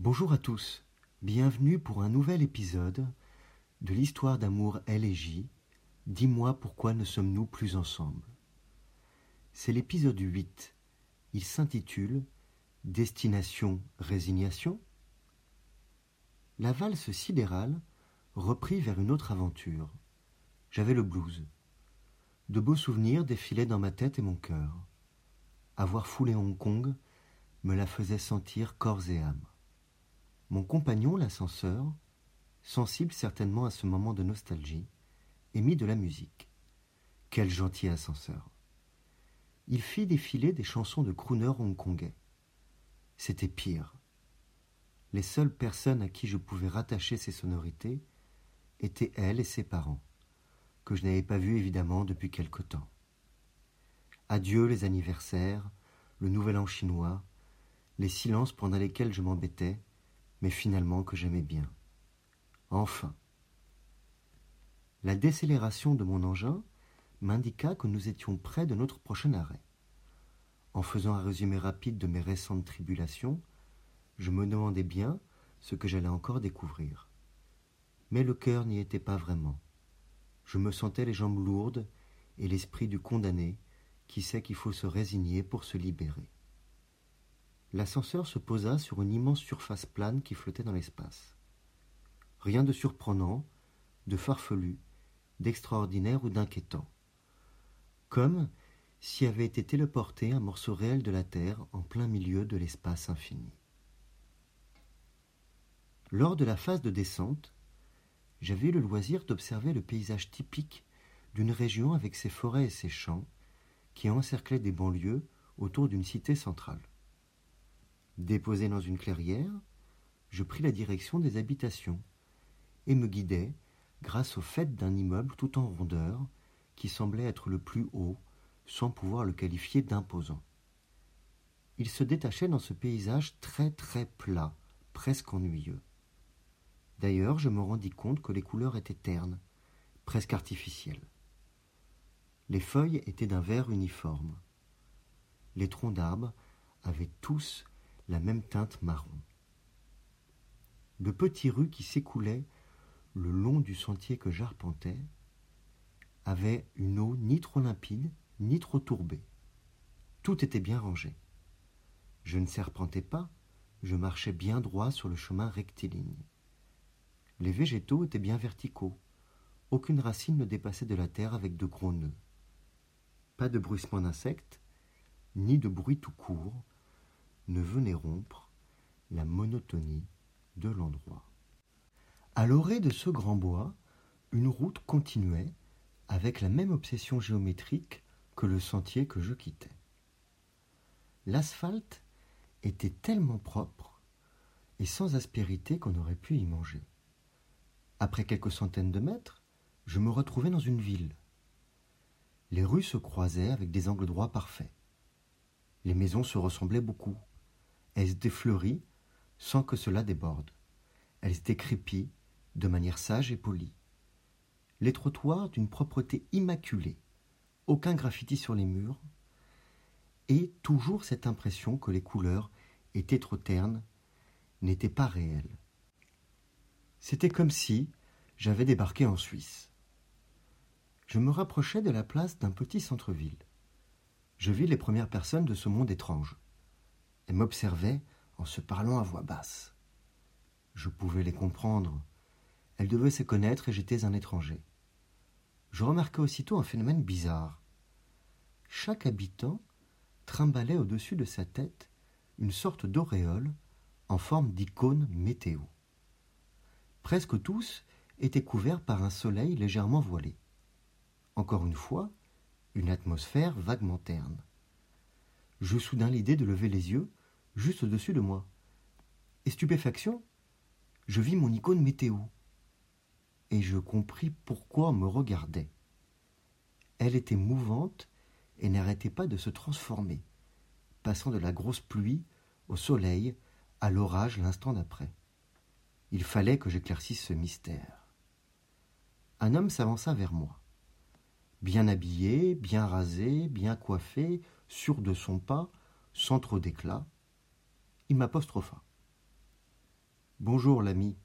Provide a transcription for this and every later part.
Bonjour à tous, bienvenue pour un nouvel épisode de l'histoire d'amour Elle et J. Dis-moi pourquoi ne sommes-nous plus ensemble C'est l'épisode 8. Il s'intitule Destination résignation La valse sidérale reprit vers une autre aventure. J'avais le blues. De beaux souvenirs défilaient dans ma tête et mon cœur. Avoir foulé Hong Kong me la faisait sentir corps et âme. Mon compagnon, l'ascenseur, sensible certainement à ce moment de nostalgie, émit de la musique. Quel gentil ascenseur. Il fit défiler des chansons de crooner hongkongais. C'était pire. Les seules personnes à qui je pouvais rattacher ces sonorités étaient elle et ses parents, que je n'avais pas vus évidemment depuis quelque temps. Adieu les anniversaires, le nouvel an chinois, les silences pendant lesquels je m'embêtais, mais finalement que j'aimais bien. Enfin. La décélération de mon engin m'indiqua que nous étions près de notre prochain arrêt. En faisant un résumé rapide de mes récentes tribulations, je me demandais bien ce que j'allais encore découvrir. Mais le cœur n'y était pas vraiment. Je me sentais les jambes lourdes et l'esprit du condamné qui sait qu'il faut se résigner pour se libérer. L'ascenseur se posa sur une immense surface plane qui flottait dans l'espace. Rien de surprenant, de farfelu, d'extraordinaire ou d'inquiétant. Comme s'y avait été téléporté un morceau réel de la Terre en plein milieu de l'espace infini. Lors de la phase de descente, j'avais eu le loisir d'observer le paysage typique d'une région avec ses forêts et ses champs qui encerclaient des banlieues autour d'une cité centrale. Déposé dans une clairière, je pris la direction des habitations et me guidai grâce au fait d'un immeuble tout en rondeur qui semblait être le plus haut sans pouvoir le qualifier d'imposant. Il se détachait dans ce paysage très très plat, presque ennuyeux. D'ailleurs, je me rendis compte que les couleurs étaient ternes, presque artificielles. Les feuilles étaient d'un vert uniforme. Les troncs d'arbres avaient tous la même teinte marron. De petits rues qui s'écoulaient le long du sentier que j'arpentais avaient une eau ni trop limpide ni trop tourbée. Tout était bien rangé. Je ne serpentais pas, je marchais bien droit sur le chemin rectiligne. Les végétaux étaient bien verticaux. Aucune racine ne dépassait de la terre avec de gros nœuds. Pas de bruissement d'insectes, ni de bruit tout court, ne venait rompre la monotonie de l'endroit. À l'orée de ce grand bois, une route continuait avec la même obsession géométrique que le sentier que je quittais. L'asphalte était tellement propre et sans aspérité qu'on aurait pu y manger. Après quelques centaines de mètres, je me retrouvais dans une ville. Les rues se croisaient avec des angles droits parfaits. Les maisons se ressemblaient beaucoup. Elles fleuries sans que cela déborde. Elles crépies de manière sage et polie. Les trottoirs d'une propreté immaculée, aucun graffiti sur les murs, et toujours cette impression que les couleurs étaient trop ternes, n'étaient pas réelles. C'était comme si j'avais débarqué en Suisse. Je me rapprochais de la place d'un petit centre-ville. Je vis les premières personnes de ce monde étrange. Elles m'observaient en se parlant à voix basse. Je pouvais les comprendre. Elles devaient se connaître et j'étais un étranger. Je remarquai aussitôt un phénomène bizarre. Chaque habitant trimballait au-dessus de sa tête une sorte d'auréole en forme d'icône météo. Presque tous étaient couverts par un soleil légèrement voilé. Encore une fois, une atmosphère vaguement terne. J'eus soudain l'idée de lever les yeux juste au-dessus de moi. Et stupéfaction, je vis mon icône météo. Et je compris pourquoi on me regardait. Elle était mouvante et n'arrêtait pas de se transformer, passant de la grosse pluie au soleil à l'orage l'instant d'après. Il fallait que j'éclaircisse ce mystère. Un homme s'avança vers moi. Bien habillé, bien rasé, bien coiffé, sûr de son pas, sans trop d'éclat, il m'apostropha. Bonjour, l'ami.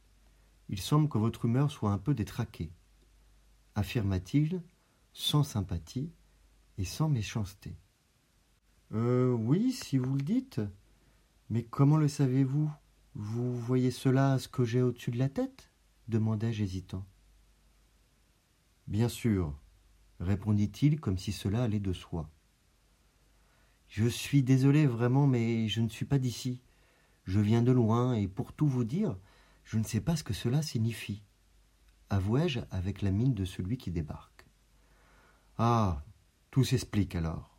Il semble que votre humeur soit un peu détraquée, affirma-t-il, sans sympathie et sans méchanceté. Euh, oui, si vous le dites. Mais comment le savez-vous? Vous voyez cela ce que j'ai au-dessus de la tête? demandai-je hésitant. Bien sûr, répondit-il comme si cela allait de soi. Je suis désolé vraiment, mais je ne suis pas d'ici. Je viens de loin, et pour tout vous dire, je ne sais pas ce que cela signifie. Avouai-je avec la mine de celui qui débarque. Ah. Tout s'explique alors.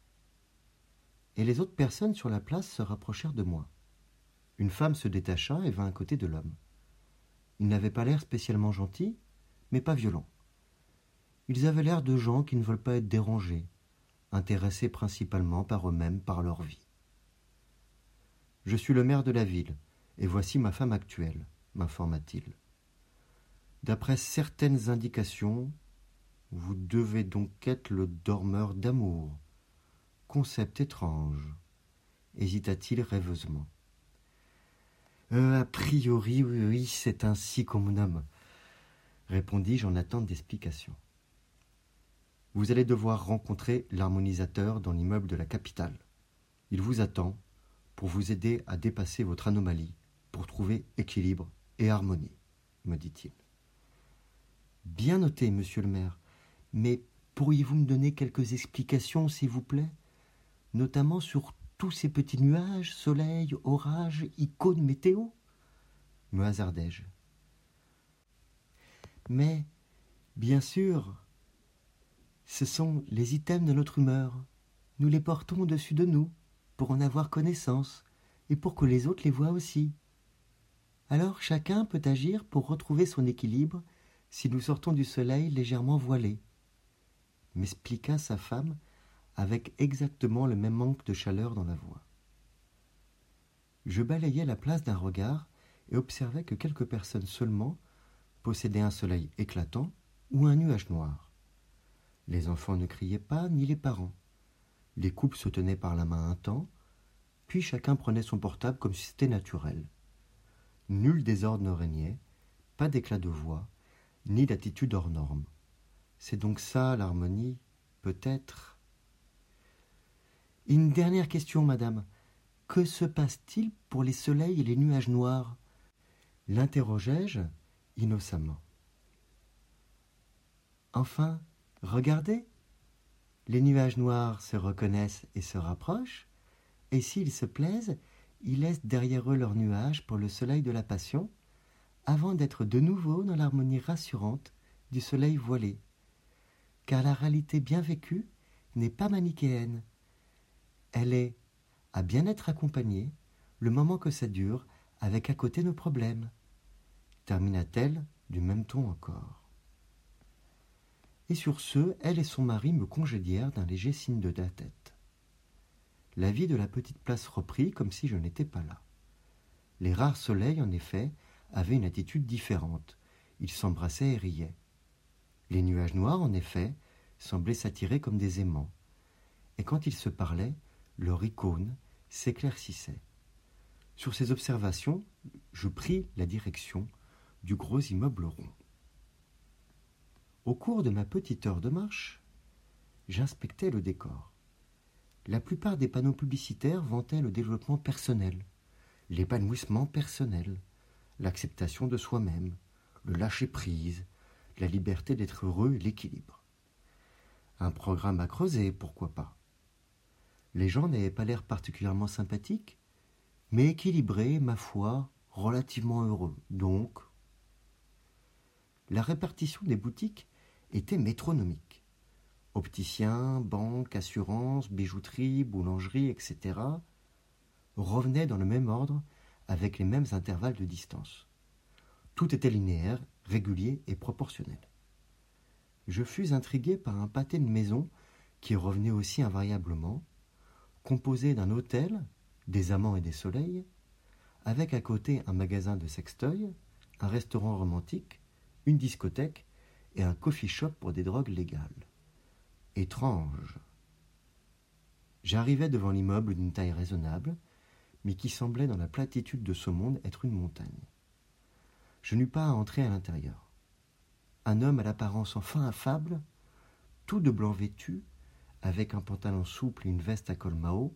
Et les autres personnes sur la place se rapprochèrent de moi. Une femme se détacha et vint à côté de l'homme. Ils n'avaient pas l'air spécialement gentils, mais pas violents. Ils avaient l'air de gens qui ne veulent pas être dérangés, intéressés principalement par eux-mêmes, par leur vie. Je suis le maire de la ville, et voici ma femme actuelle, m'informa-t-il. D'après certaines indications, vous devez donc être le dormeur d'amour. Concept étrange, hésita-t-il rêveusement. Euh, a priori, oui, c'est ainsi qu'on me nomme, répondis-je en attente d'explication. Vous allez devoir rencontrer l'harmonisateur dans l'immeuble de la capitale. Il vous attend pour vous aider à dépasser votre anomalie, pour trouver équilibre et harmonie, me dit-il. Bien noté, monsieur le maire, mais pourriez-vous me donner quelques explications, s'il vous plaît, notamment sur tous ces petits nuages, soleil, orages, icônes météo? me hasardai-je. Mais, bien sûr, ce sont les items de notre humeur. Nous les portons au-dessus de nous, pour en avoir connaissance, et pour que les autres les voient aussi. Alors chacun peut agir pour retrouver son équilibre si nous sortons du soleil légèrement voilé, m'expliqua sa femme avec exactement le même manque de chaleur dans la voix. Je balayais la place d'un regard et observais que quelques personnes seulement possédaient un soleil éclatant ou un nuage noir. Les enfants ne criaient pas, ni les parents. Les couples se tenaient par la main un temps, puis chacun prenait son portable comme si c'était naturel. Nul désordre ne régnait, pas d'éclat de voix, ni d'attitude hors norme. C'est donc ça l'harmonie, peut-être? Une dernière question, madame. Que se passe-t-il pour les soleils et les nuages noirs? L'interrogeai-je innocemment. Enfin, regardez. Les nuages noirs se reconnaissent et se rapprochent, et s'ils se plaisent, ils laissent derrière eux leurs nuages pour le soleil de la passion, avant d'être de nouveau dans l'harmonie rassurante du soleil voilé. Car la réalité bien vécue n'est pas manichéenne. Elle est, à bien être accompagnée, le moment que ça dure, avec à côté nos problèmes. Termina-t-elle du même ton encore. Et sur ce, elle et son mari me congédièrent d'un léger signe de la tête. La vie de la petite place reprit comme si je n'étais pas là. Les rares soleils, en effet, avaient une attitude différente. Ils s'embrassaient et riaient. Les nuages noirs, en effet, semblaient s'attirer comme des aimants. Et quand ils se parlaient, leur icône s'éclaircissait. Sur ces observations, je pris la direction du gros immeuble rond. Au cours de ma petite heure de marche, j'inspectais le décor. La plupart des panneaux publicitaires vantaient le développement personnel, l'épanouissement personnel, l'acceptation de soi-même, le lâcher-prise, la liberté d'être heureux et l'équilibre. Un programme à creuser, pourquoi pas. Les gens n'avaient pas l'air particulièrement sympathiques, mais équilibrés, ma foi, relativement heureux. Donc, la répartition des boutiques était métronomique. Opticiens, banques, assurances, bijouterie, boulangerie, etc. revenaient dans le même ordre avec les mêmes intervalles de distance. Tout était linéaire, régulier et proportionnel. Je fus intrigué par un pâté de maison qui revenait aussi invariablement, composé d'un hôtel, des amants et des soleils, avec à côté un magasin de sextoy, un restaurant romantique, une discothèque et un coffee shop pour des drogues légales. Étrange. J'arrivai devant l'immeuble d'une taille raisonnable, mais qui semblait dans la platitude de ce monde être une montagne. je n'eus pas à entrer à l'intérieur. Un homme à l'apparence enfin affable, tout de blanc vêtu, avec un pantalon souple et une veste à col Mao,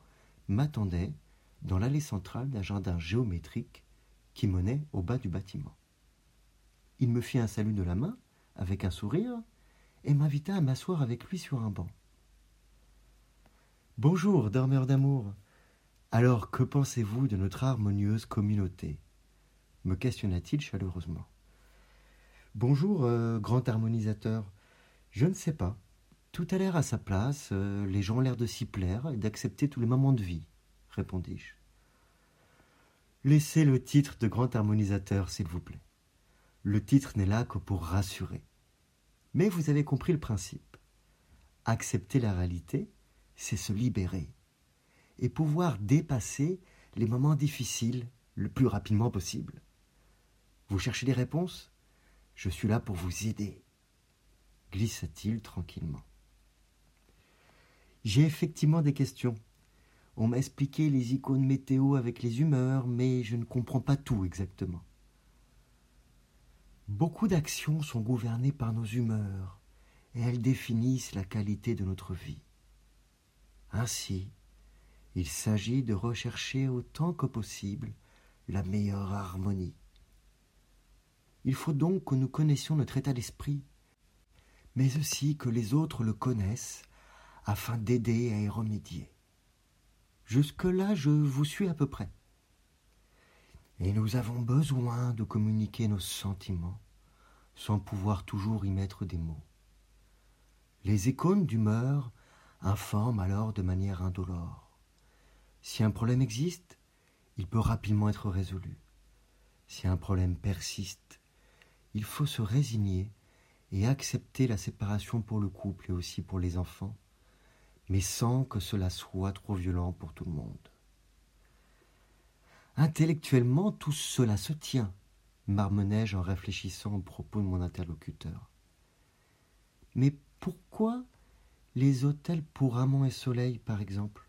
m'attendait dans l'allée centrale d'un jardin géométrique qui menait au bas du bâtiment. Il me fit un salut de la main, avec un sourire, et m'invita à m'asseoir avec lui sur un banc. Bonjour, dormeur d'amour. Alors, que pensez-vous de notre harmonieuse communauté? me questionna-t-il chaleureusement. Bonjour, euh, grand harmonisateur. Je ne sais pas. Tout a l'air à sa place, euh, les gens ont l'air de s'y plaire et d'accepter tous les moments de vie, répondis-je. Laissez le titre de grand harmonisateur, s'il vous plaît. Le titre n'est là que pour rassurer. Mais vous avez compris le principe. Accepter la réalité, c'est se libérer et pouvoir dépasser les moments difficiles le plus rapidement possible. Vous cherchez des réponses? Je suis là pour vous aider, glissa-t-il tranquillement. J'ai effectivement des questions. On m'a expliqué les icônes météo avec les humeurs, mais je ne comprends pas tout exactement. Beaucoup d'actions sont gouvernées par nos humeurs, et elles définissent la qualité de notre vie. Ainsi, il s'agit de rechercher autant que possible la meilleure harmonie. Il faut donc que nous connaissions notre état d'esprit, mais aussi que les autres le connaissent afin d'aider à y remédier. Jusque-là, je vous suis à peu près. Et nous avons besoin de communiquer nos sentiments sans pouvoir toujours y mettre des mots. Les icônes d'humeur informent alors de manière indolore. Si un problème existe, il peut rapidement être résolu. Si un problème persiste, il faut se résigner et accepter la séparation pour le couple et aussi pour les enfants, mais sans que cela soit trop violent pour tout le monde. Intellectuellement, tout cela se tient, marmonnai-je en réfléchissant aux propos de mon interlocuteur. Mais pourquoi les hôtels pour amants et soleil, par exemple?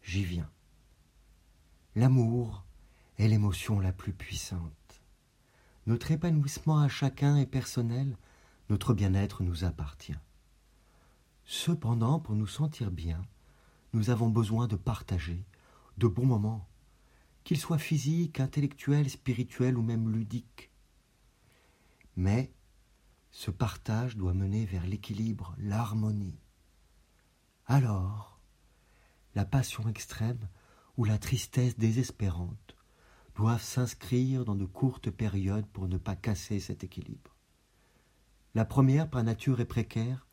J'y viens. L'amour est l'émotion la plus puissante. Notre épanouissement à chacun est personnel, notre bien-être nous appartient. Cependant, pour nous sentir bien, nous avons besoin de partager de bons moments, qu'ils soient physiques, intellectuels, spirituels ou même ludiques. Mais ce partage doit mener vers l'équilibre, l'harmonie. Alors, la passion extrême ou la tristesse désespérante doivent s'inscrire dans de courtes périodes pour ne pas casser cet équilibre. La première, par nature, est précaire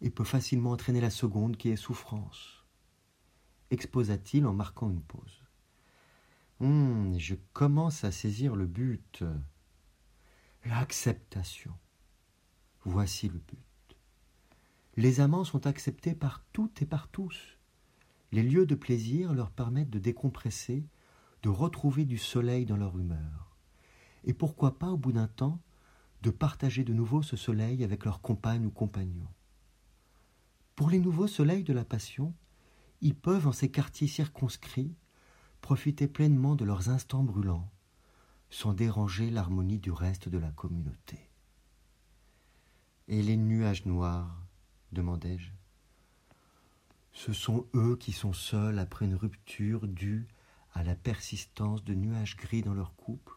et peut facilement entraîner la seconde qui est souffrance. Exposa-t-il en marquant une pause? Hum, je commence à saisir le but. L'acceptation. Voici le but. Les amants sont acceptés par toutes et par tous. Les lieux de plaisir leur permettent de décompresser de retrouver du soleil dans leur humeur. Et pourquoi pas, au bout d'un temps, de partager de nouveau ce soleil avec leur compagne ou compagnon. Pour les nouveaux soleils de la passion, ils peuvent, en ces quartiers circonscrits, profiter pleinement de leurs instants brûlants, sans déranger l'harmonie du reste de la communauté. Et les nuages noirs demandai-je. Ce sont eux qui sont seuls après une rupture due à la persistance de nuages gris dans leur couple,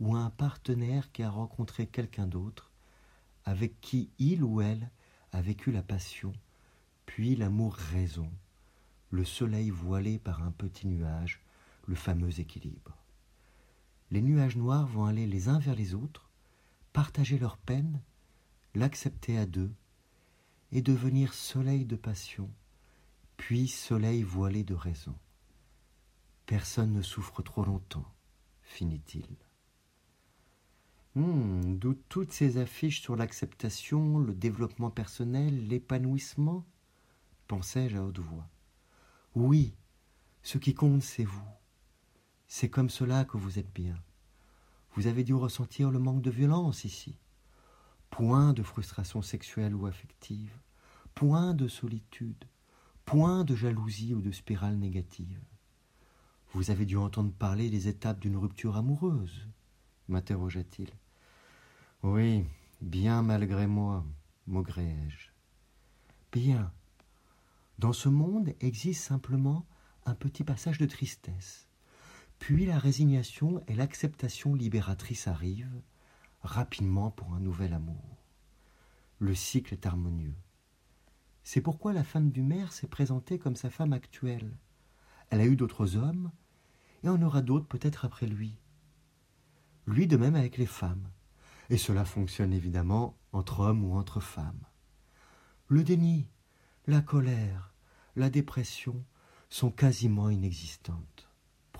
ou à un partenaire qui a rencontré quelqu'un d'autre, avec qui il ou elle a vécu la passion, puis l'amour raison, le soleil voilé par un petit nuage, le fameux équilibre. Les nuages noirs vont aller les uns vers les autres, partager leur peine, l'accepter à deux, et devenir soleil de passion, puis soleil voilé de raison. Personne ne souffre trop longtemps, finit-il. Hmm, d'où toutes ces affiches sur l'acceptation, le développement personnel, l'épanouissement pensai-je à haute voix. Oui, ce qui compte, c'est vous. C'est comme cela que vous êtes bien. Vous avez dû ressentir le manque de violence ici. Point de frustration sexuelle ou affective, point de solitude, point de jalousie ou de spirale négative. Vous avez dû entendre parler des étapes d'une rupture amoureuse, m'interrogea-t-il. Oui, bien malgré moi, maugréai-je. Bien. Dans ce monde existe simplement un petit passage de tristesse. Puis la résignation et l'acceptation libératrice arrivent, rapidement pour un nouvel amour. Le cycle est harmonieux. C'est pourquoi la femme du maire s'est présentée comme sa femme actuelle. Elle a eu d'autres hommes, et en aura d'autres peut-être après lui. Lui de même avec les femmes. Et cela fonctionne évidemment entre hommes ou entre femmes. Le déni, la colère, la dépression sont quasiment inexistantes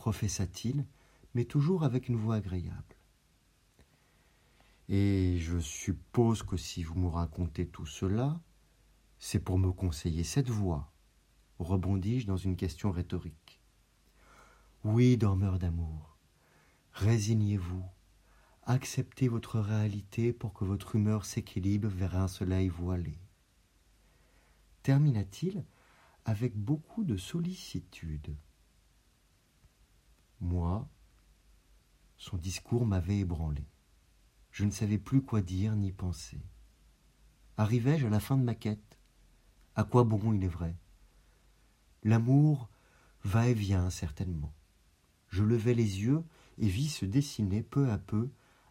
professa-t-il, mais toujours avec une voix agréable. Et je suppose que si vous me racontez tout cela, c'est pour me conseiller cette voix, rebondis-je dans une question rhétorique. Oui, dormeur d'amour, résignez-vous, acceptez votre réalité pour que votre humeur s'équilibre vers un soleil voilé. Termina-t-il avec beaucoup de sollicitude. Moi, son discours m'avait ébranlé. Je ne savais plus quoi dire ni penser. Arrivais-je à la fin de ma quête? À quoi bon, il est vrai? L'amour va et vient certainement. Je levai les yeux et vis se dessiner peu à peu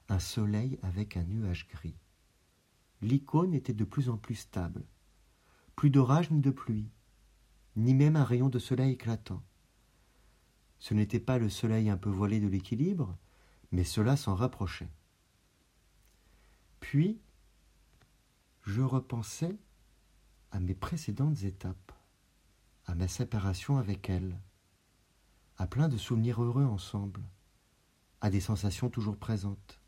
un soleil avec un nuage gris. L'icône était de plus en plus stable. Plus d'orage ni de pluie, ni même un rayon de soleil éclatant. Ce n'était pas le soleil un peu voilé de l'équilibre, mais cela s'en rapprochait. Puis, je repensais à mes précédentes étapes, à ma séparation avec elle, à plein de souvenirs heureux ensemble, à des sensations toujours présentes,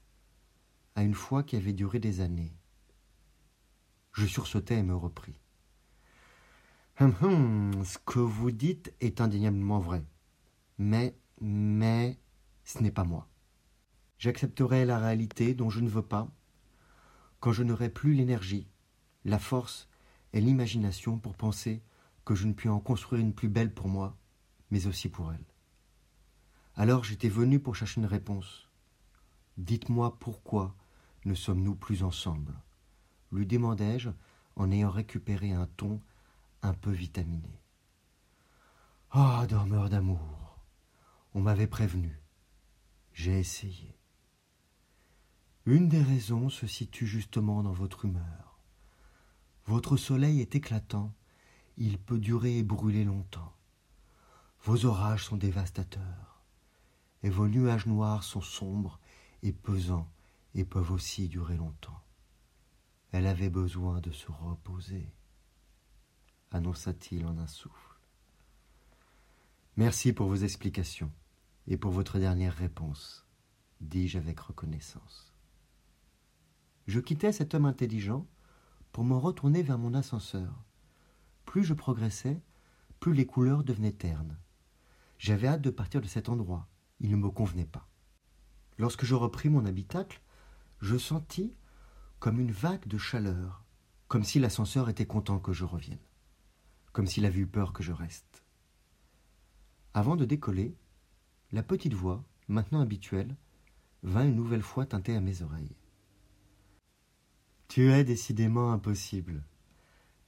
à une foi qui avait duré des années. Je sursautai et me repris. Hum, hum, ce que vous dites est indéniablement vrai mais, mais, ce n'est pas moi. J'accepterai la réalité dont je ne veux pas quand je n'aurai plus l'énergie, la force et l'imagination pour penser que je ne puis en construire une plus belle pour moi, mais aussi pour elle. Alors j'étais venu pour chercher une réponse. Dites-moi pourquoi ne sommes-nous plus ensemble? lui demandai-je en ayant récupéré un ton un peu vitaminé. Ah, dormeur d'amour on m'avait prévenu. J'ai essayé. Une des raisons se situe justement dans votre humeur. Votre soleil est éclatant, il peut durer et brûler longtemps. Vos orages sont dévastateurs, et vos nuages noirs sont sombres et pesants et peuvent aussi durer longtemps. Elle avait besoin de se reposer, annonça-t-il en un souffle. Merci pour vos explications et pour votre dernière réponse, dis-je avec reconnaissance. Je quittai cet homme intelligent pour me retourner vers mon ascenseur. Plus je progressais, plus les couleurs devenaient ternes. J'avais hâte de partir de cet endroit. Il ne me convenait pas. Lorsque je repris mon habitacle, je sentis comme une vague de chaleur, comme si l'ascenseur était content que je revienne, comme s'il avait eu peur que je reste. Avant de décoller, la petite voix, maintenant habituelle, vint une nouvelle fois teinter à mes oreilles. Tu es décidément impossible,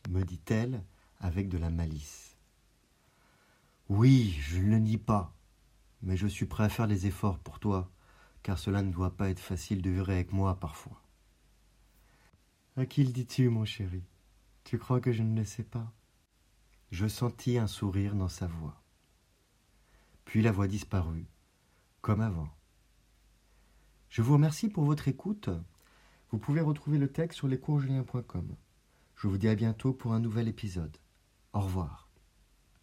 me dit-elle avec de la malice. Oui, je ne le nie pas, mais je suis prêt à faire des efforts pour toi, car cela ne doit pas être facile de vivre avec moi parfois. À qui le dis-tu, mon chéri? Tu crois que je ne le sais pas? Je sentis un sourire dans sa voix. Puis la voix disparut, comme avant. Je vous remercie pour votre écoute. Vous pouvez retrouver le texte sur lescoursjulien.com. Je vous dis à bientôt pour un nouvel épisode. Au revoir.